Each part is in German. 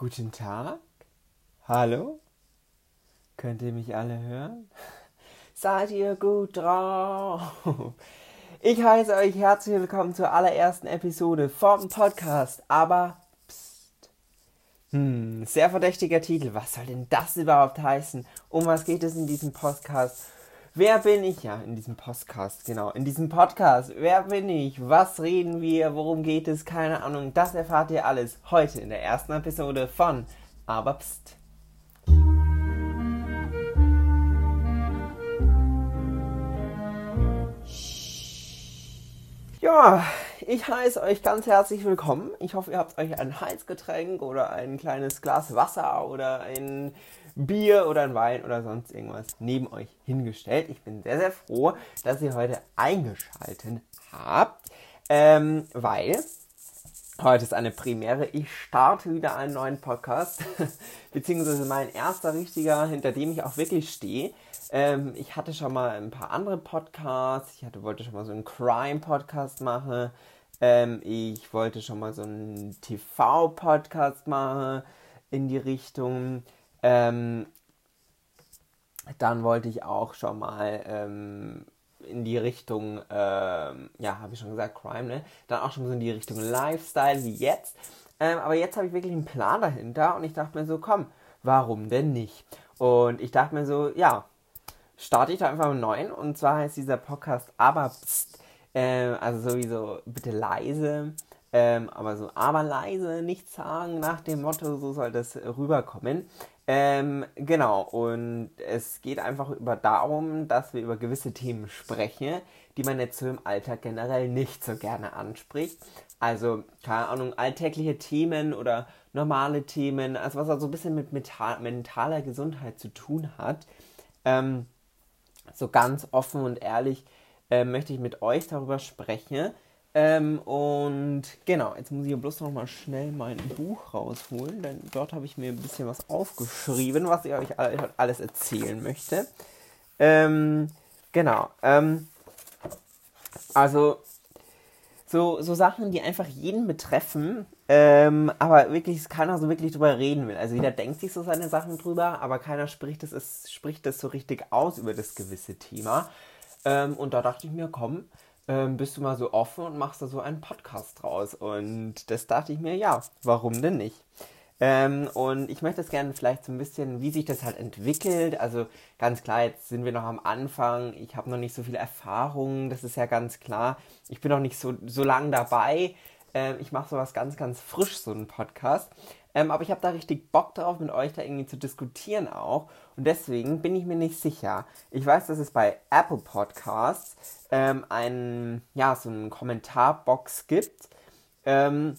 Guten Tag. Hallo? Könnt ihr mich alle hören? Seid ihr gut drauf? Ich heiße euch herzlich willkommen zur allerersten Episode vom Podcast, aber pst. Hm, sehr verdächtiger Titel. Was soll denn das überhaupt heißen? Um was geht es in diesem Podcast? Wer bin ich? Ja, in diesem Podcast, genau. In diesem Podcast. Wer bin ich? Was reden wir? Worum geht es? Keine Ahnung. Das erfahrt ihr alles heute in der ersten Episode von Aber Psst. Ja, ich heiße euch ganz herzlich willkommen. Ich hoffe, ihr habt euch ein Heizgetränk oder ein kleines Glas Wasser oder ein Bier oder ein Wein oder sonst irgendwas neben euch hingestellt. Ich bin sehr, sehr froh, dass ihr heute eingeschaltet habt, ähm, weil heute ist eine Premiere. Ich starte wieder einen neuen Podcast, beziehungsweise mein erster richtiger, hinter dem ich auch wirklich stehe. Ähm, ich hatte schon mal ein paar andere Podcasts. Ich hatte, wollte schon mal so einen Crime-Podcast machen. Ähm, ich wollte schon mal so einen TV-Podcast machen in die Richtung. Ähm, dann wollte ich auch schon mal ähm, in die Richtung, ähm, ja, habe ich schon gesagt, Crime, ne? Dann auch schon so in die Richtung Lifestyle wie jetzt. Ähm, aber jetzt habe ich wirklich einen Plan dahinter und ich dachte mir so, komm, warum denn nicht? Und ich dachte mir so, ja, starte ich da einfach einen neuen. Und zwar heißt dieser Podcast Aber Psst, äh, also sowieso bitte leise. Ähm, aber so aber leise, nichts sagen nach dem Motto, so soll das rüberkommen. Ähm, genau, und es geht einfach über darum, dass wir über gewisse Themen sprechen, die man jetzt so im Alltag generell nicht so gerne anspricht. Also, keine Ahnung, alltägliche Themen oder normale Themen, also was also ein bisschen mit mentaler Gesundheit zu tun hat. Ähm, so ganz offen und ehrlich äh, möchte ich mit euch darüber sprechen. Ähm, und genau, jetzt muss ich bloß noch mal schnell mein Buch rausholen, denn dort habe ich mir ein bisschen was aufgeschrieben, was ich euch alles erzählen möchte. Ähm, genau. Ähm, also so, so Sachen, die einfach jeden betreffen, ähm, aber wirklich keiner so wirklich drüber reden will. Also jeder denkt sich so seine Sachen drüber, aber keiner spricht das, ist, spricht das so richtig aus über das gewisse Thema. Ähm, und da dachte ich mir, komm, ähm, bist du mal so offen und machst da so einen Podcast draus. Und das dachte ich mir, ja, warum denn nicht? Ähm, und ich möchte jetzt gerne vielleicht so ein bisschen, wie sich das halt entwickelt. Also ganz klar, jetzt sind wir noch am Anfang. Ich habe noch nicht so viel Erfahrung, das ist ja ganz klar. Ich bin noch nicht so, so lang dabei. Ähm, ich mache sowas ganz, ganz frisch, so einen Podcast. Ähm, aber ich habe da richtig Bock drauf, mit euch da irgendwie zu diskutieren auch. Und deswegen bin ich mir nicht sicher. Ich weiß, dass es bei Apple Podcasts ähm, ein, ja, so eine Kommentarbox gibt. Ähm,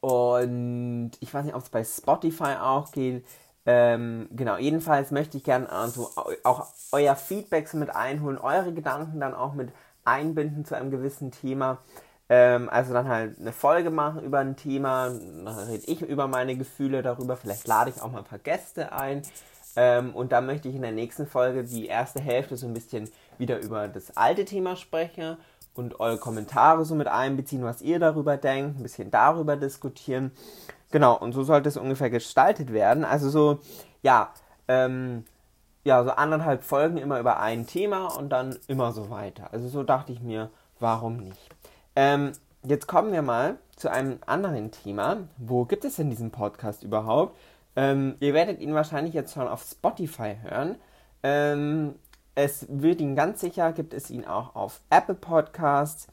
und ich weiß nicht, ob es bei Spotify auch geht. Ähm, genau, jedenfalls möchte ich gerne also auch euer Feedback so mit einholen, eure Gedanken dann auch mit einbinden zu einem gewissen Thema. Ähm, also dann halt eine Folge machen über ein Thema, dann rede ich über meine Gefühle darüber, vielleicht lade ich auch mal ein paar Gäste ein. Ähm, und dann möchte ich in der nächsten Folge die erste Hälfte so ein bisschen wieder über das alte Thema sprechen und eure Kommentare so mit einbeziehen, was ihr darüber denkt, ein bisschen darüber diskutieren. Genau, und so sollte es ungefähr gestaltet werden. Also so, ja, ähm, ja, so anderthalb Folgen immer über ein Thema und dann immer so weiter. Also so dachte ich mir, warum nicht? Ähm, jetzt kommen wir mal zu einem anderen Thema. Wo gibt es denn diesen Podcast überhaupt? Ähm, ihr werdet ihn wahrscheinlich jetzt schon auf Spotify hören. Ähm, es wird ihn ganz sicher, gibt es ihn auch auf Apple Podcasts.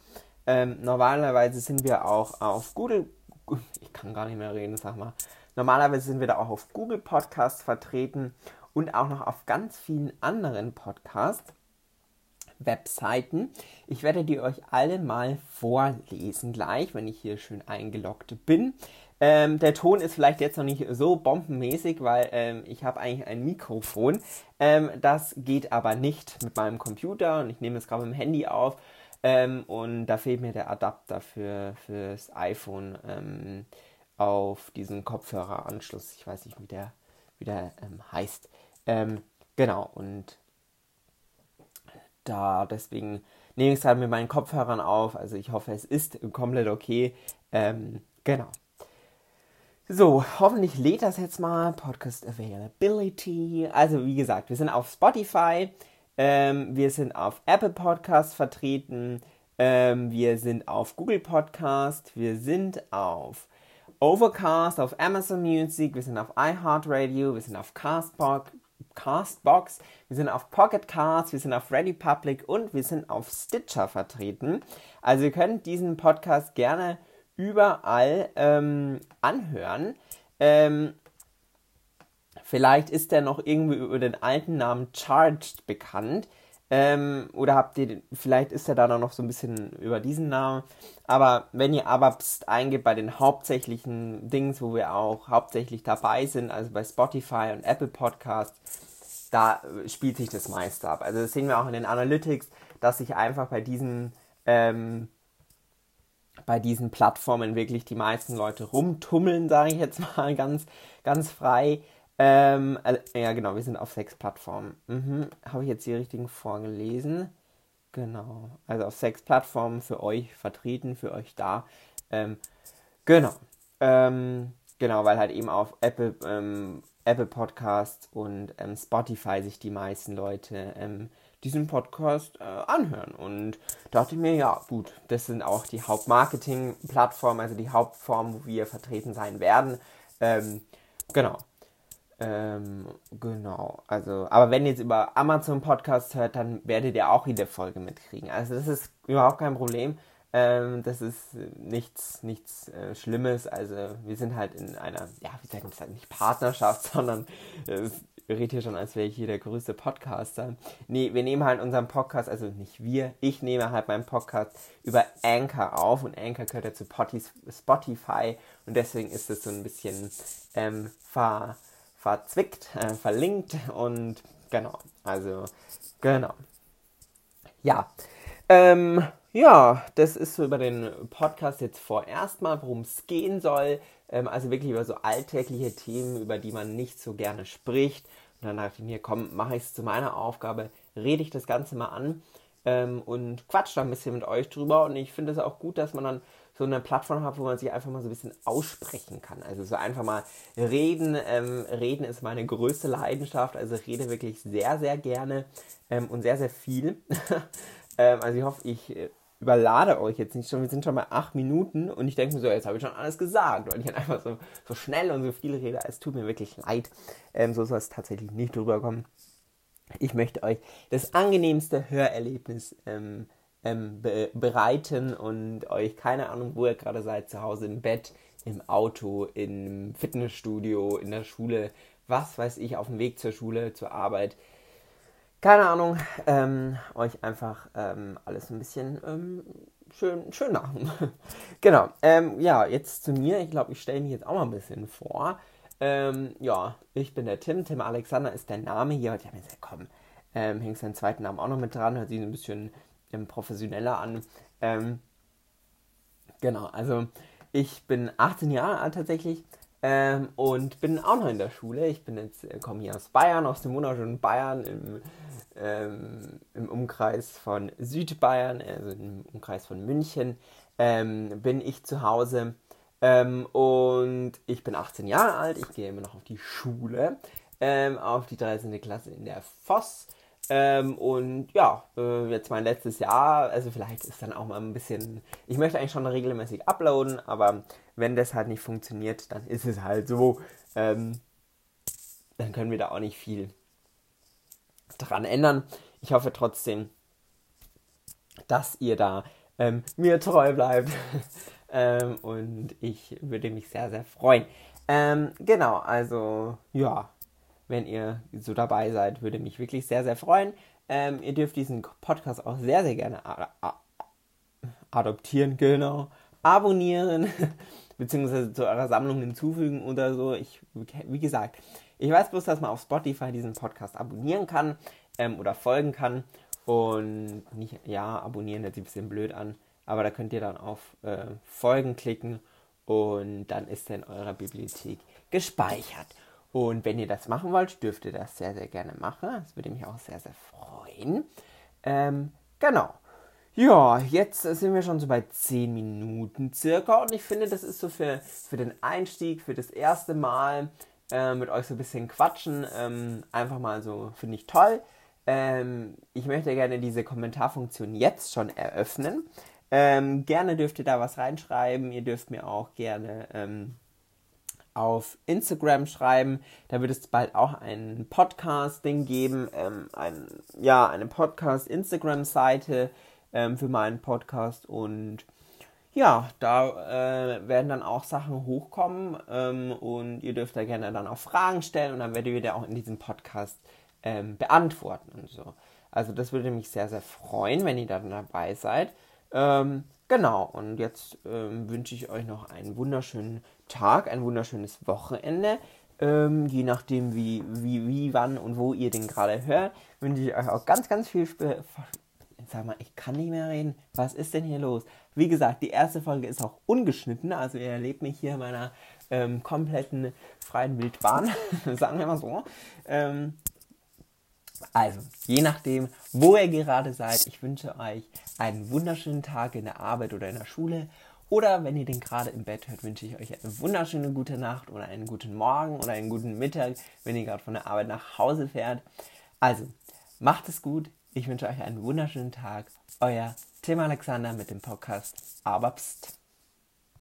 Ähm, normalerweise sind wir auch auf Google. Ich kann gar nicht mehr reden, sag mal. Normalerweise sind wir da auch auf Google Podcasts vertreten und auch noch auf ganz vielen anderen Podcasts. Webseiten. Ich werde die euch alle mal vorlesen gleich, wenn ich hier schön eingeloggt bin. Ähm, der Ton ist vielleicht jetzt noch nicht so bombenmäßig, weil ähm, ich habe eigentlich ein Mikrofon. Ähm, das geht aber nicht mit meinem Computer und ich nehme es gerade mit dem Handy auf. Ähm, und da fehlt mir der Adapter für fürs iPhone ähm, auf diesen Kopfhöreranschluss. Ich weiß nicht, wie der, wie der ähm, heißt. genau, und da deswegen nehme ich es halt mit meinen Kopfhörern auf. Also ich hoffe, es ist komplett okay. Ähm, genau. So, hoffentlich lädt das jetzt mal. Podcast Availability. Also, wie gesagt, wir sind auf Spotify, ähm, wir sind auf Apple Podcasts vertreten, ähm, wir sind auf Google Podcast, wir sind auf Overcast, auf Amazon Music, wir sind auf iHeartRadio, wir sind auf Castbox, Castbox, wir sind auf Pocket Casts, wir sind auf Ready Public und wir sind auf Stitcher vertreten. Also ihr könnt diesen Podcast gerne überall ähm, anhören. Ähm, vielleicht ist der noch irgendwie über den alten Namen Charged bekannt. Ähm, oder habt ihr, vielleicht ist er da noch so ein bisschen über diesen Namen. Aber wenn ihr Ababst eingebt bei den hauptsächlichen Dings, wo wir auch hauptsächlich dabei sind, also bei Spotify und Apple Podcasts, da spielt sich das meiste ab. Also das sehen wir auch in den Analytics, dass sich einfach bei diesen ähm, bei diesen Plattformen wirklich die meisten Leute rumtummeln, sage ich jetzt mal ganz, ganz frei. Ähm, äh, ja, genau, wir sind auf sechs Plattformen. Mhm. Habe ich jetzt die richtigen vorgelesen? Genau, also auf sechs Plattformen für euch vertreten, für euch da. Ähm, genau. Ähm, genau, weil halt eben auf Apple, ähm, Apple Podcasts und ähm, Spotify sich die meisten Leute ähm, diesen Podcast äh, anhören. Und dachte ich mir, ja, gut, das sind auch die Hauptmarketing-Plattformen, also die Hauptform, wo wir vertreten sein werden. Ähm, genau. Ähm, genau, also, aber wenn ihr jetzt über Amazon Podcast hört, dann werdet ihr auch jede Folge mitkriegen. Also das ist überhaupt kein Problem. Ähm, das ist nichts, nichts äh, Schlimmes. Also wir sind halt in einer, ja, wie sagt das, nicht Partnerschaft, sondern äh, rede hier schon, als wäre ich hier der größte Podcaster. Nee, wir nehmen halt unseren Podcast, also nicht wir, ich nehme halt meinen Podcast über Anchor auf und Anchor gehört ja zu Spotify und deswegen ist es so ein bisschen ähm, ver, verzwickt, äh, verlinkt und genau, also genau. Ja, ähm, ja, das ist so über den Podcast jetzt vorerst mal, worum es gehen soll. Ähm, also wirklich über so alltägliche Themen, über die man nicht so gerne spricht. Und dann dachte ich mir, komm, mache ich es zu meiner Aufgabe, rede ich das Ganze mal an ähm, und quatsch da ein bisschen mit euch drüber. Und ich finde es auch gut, dass man dann so eine Plattform hat, wo man sich einfach mal so ein bisschen aussprechen kann. Also so einfach mal reden. Ähm, reden ist meine größte Leidenschaft. Also rede wirklich sehr, sehr gerne ähm, und sehr, sehr viel. ähm, also ich hoffe, ich äh, überlade euch jetzt nicht schon. Wir sind schon mal acht Minuten und ich denke mir so, jetzt habe ich schon alles gesagt, weil ich dann einfach so, so schnell und so viel rede. Es tut mir wirklich leid. Ähm, so soll es tatsächlich nicht drüber kommen. Ich möchte euch das angenehmste Hörerlebnis ähm, ähm, be bereiten und euch, keine Ahnung, wo ihr gerade seid, zu Hause im Bett, im Auto, im Fitnessstudio, in der Schule, was weiß ich, auf dem Weg zur Schule, zur Arbeit, keine Ahnung, ähm, euch einfach ähm, alles ein bisschen ähm, schön, schön machen. genau, ähm, ja, jetzt zu mir. Ich glaube, ich stelle mich jetzt auch mal ein bisschen vor. Ähm, ja, ich bin der Tim. Tim Alexander ist der Name hier. Ich habe mir gesagt, komm, ähm, hängst deinen zweiten Namen auch noch mit dran. Hört sich ein bisschen ähm, professioneller an. genau, also ich bin 18 Jahre alt tatsächlich. Ähm, und bin auch noch in der Schule. Ich bin jetzt, äh, komme hier aus Bayern, aus dem wunderschönen Bayern, im, ähm, im Umkreis von Südbayern, also im Umkreis von München, ähm, bin ich zu Hause. Ähm, und ich bin 18 Jahre alt, ich gehe immer noch auf die Schule, ähm, auf die 13. Klasse in der Voss. Ähm, und ja, äh, jetzt mein letztes Jahr, also vielleicht ist dann auch mal ein bisschen, ich möchte eigentlich schon regelmäßig uploaden, aber wenn das halt nicht funktioniert, dann ist es halt so. Ähm, dann können wir da auch nicht viel dran ändern. Ich hoffe trotzdem, dass ihr da ähm, mir treu bleibt. ähm, und ich würde mich sehr, sehr freuen. Ähm, genau, also ja, wenn ihr so dabei seid, würde mich wirklich sehr, sehr freuen. Ähm, ihr dürft diesen Podcast auch sehr, sehr gerne adoptieren, genau, abonnieren, beziehungsweise zu eurer Sammlung hinzufügen oder so. Ich, wie gesagt, ich weiß bloß, dass man auf Spotify diesen Podcast abonnieren kann ähm, oder folgen kann. Und nicht, ja, abonnieren hört sich ein bisschen blöd an, aber da könnt ihr dann auf äh, Folgen klicken und dann ist er in eurer Bibliothek gespeichert. Und wenn ihr das machen wollt, dürft ihr das sehr, sehr gerne machen. Das würde mich auch sehr, sehr freuen. Ähm, genau. Ja, jetzt sind wir schon so bei 10 Minuten circa und ich finde, das ist so für, für den Einstieg, für das erste Mal äh, mit euch so ein bisschen quatschen, ähm, einfach mal so, finde ich toll. Ähm, ich möchte gerne diese Kommentarfunktion jetzt schon eröffnen. Ähm, gerne dürft ihr da was reinschreiben. Ihr dürft mir auch gerne ähm, auf Instagram schreiben. Da wird es bald auch ein Podcast-Ding geben, ähm, ein, ja, eine Podcast-Instagram-Seite ähm, für meinen Podcast und ja, da äh, werden dann auch Sachen hochkommen ähm, und ihr dürft da gerne dann auch Fragen stellen und dann werdet ihr da auch in diesem Podcast ähm, beantworten und so. Also das würde mich sehr, sehr freuen, wenn ihr dann dabei seid. Ähm, genau, und jetzt ähm, wünsche ich euch noch einen wunderschönen Tag, ein wunderschönes Wochenende. Ähm, je nachdem, wie, wie, wie, wann und wo ihr den gerade hört, wünsche ich euch auch ganz, ganz viel Spaß. Sag mal, ich kann nicht mehr reden. Was ist denn hier los? Wie gesagt, die erste Folge ist auch ungeschnitten, also ihr erlebt mich hier in meiner ähm, kompletten freien Wildbahn, sagen wir mal so. Ähm, also, je nachdem, wo ihr gerade seid, ich wünsche euch einen wunderschönen Tag in der Arbeit oder in der Schule. Oder wenn ihr den gerade im Bett hört, wünsche ich euch eine wunderschöne gute Nacht oder einen guten Morgen oder einen guten Mittag, wenn ihr gerade von der Arbeit nach Hause fährt. Also, macht es gut. Ich wünsche euch einen wunderschönen Tag. Euer Tim Alexander mit dem Podcast Aber Psst.